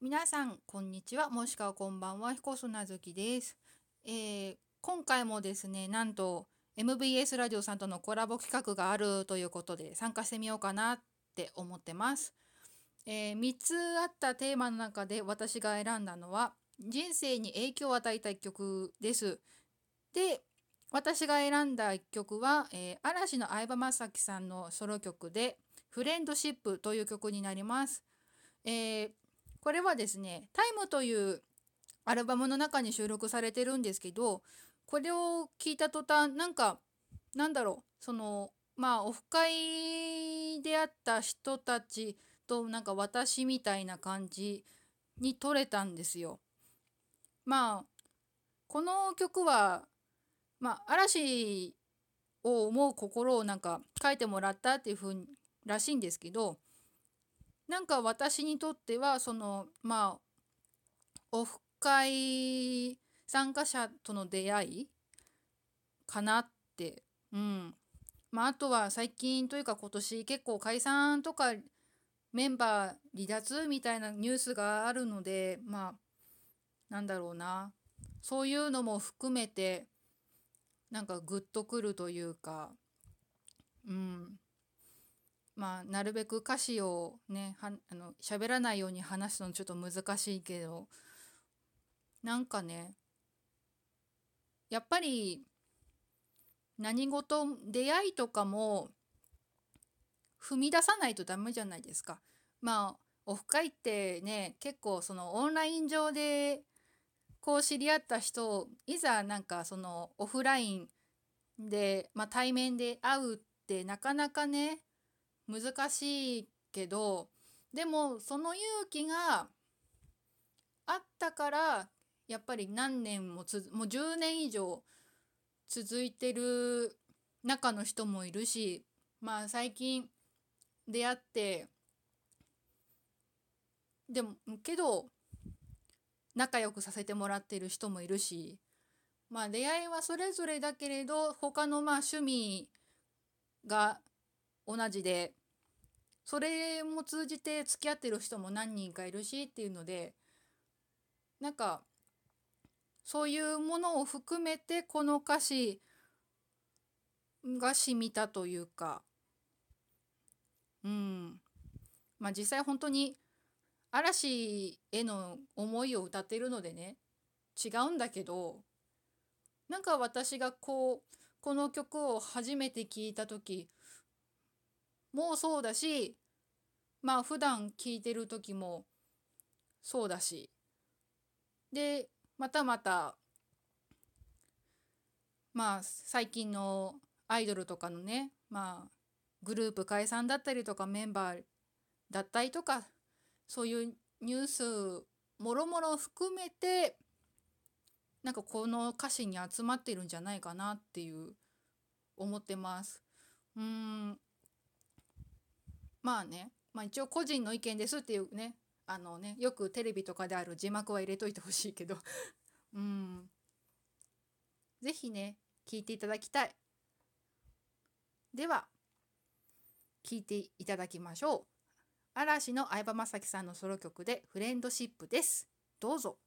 皆さんこんにちは。もしくはこんばんは彦砂月です、えー、今回もですねなんと MBS ラジオさんとのコラボ企画があるということで参加してみようかなって思ってます、えー、3つあったテーマの中で私が選んだのは人生に影響を与えた一曲です。で私が選んだ一曲は、えー、嵐の相葉雅紀さんのソロ曲で「フレンドシップ」という曲になります。えー、これはですね「タイムというアルバムの中に収録されてるんですけどこれを聞いた途端なんかなんだろうそのまあオフ会であった人たちとなんか私みたいな感じに取れたんですよ。まあこの曲はまあ嵐を思う心をなんか書いてもらったっていう風らしいんですけどなんか私にとってはそのまあオフ会参加者との出会いかなって。うん。まああとは最近というか今年結構解散とかメンバー離脱みたいなニュースがあるのでまあなんだろうな。そういうのも含めてなんかグッとくるというか。うん。まあなるべく歌詞をねはあの喋らないように話すのちょっと難しいけどなんかねやっぱり何事出会いとかも踏み出さないとダメじゃないですか。まあオフ会ってね結構そのオンライン上でこう知り合った人いざなんかそのオフラインで、まあ、対面で会うってなかなかね難しいけどでもその勇気があったからやっぱり何年もつもう10年以上続いてる中の人もいるしまあ最近出会ってでもけど仲良くさせてもらってる人もいるしまあ出会いはそれぞれだけれど他のまあ趣味が同じでそれも通じて付き合ってる人も何人かいるしっていうのでなんかそういうものを含めてこの歌詞がしみたというかうん。まあ実際本当に嵐への思いを歌ってるのでね違うんだけどなんか私がこうこの曲を初めて聴いた時もそうだしまあ普段聴いてる時もそうだしでまたまたまあ最近のアイドルとかのねまあグループ解散だったりとかメンバーだったりとかそういうニュースもろもろ含めてなんかこの歌詞に集まってるんじゃないかなっていう思ってます。うんまあね、まあ、一応個人の意見ですっていうねあのねよくテレビとかである字幕は入れといてほしいけど うん是非ね聞いていただきたい。では聞いていただきましょう。嵐の相葉雅紀さんのソロ曲で「フレンドシップ」です。どうぞ。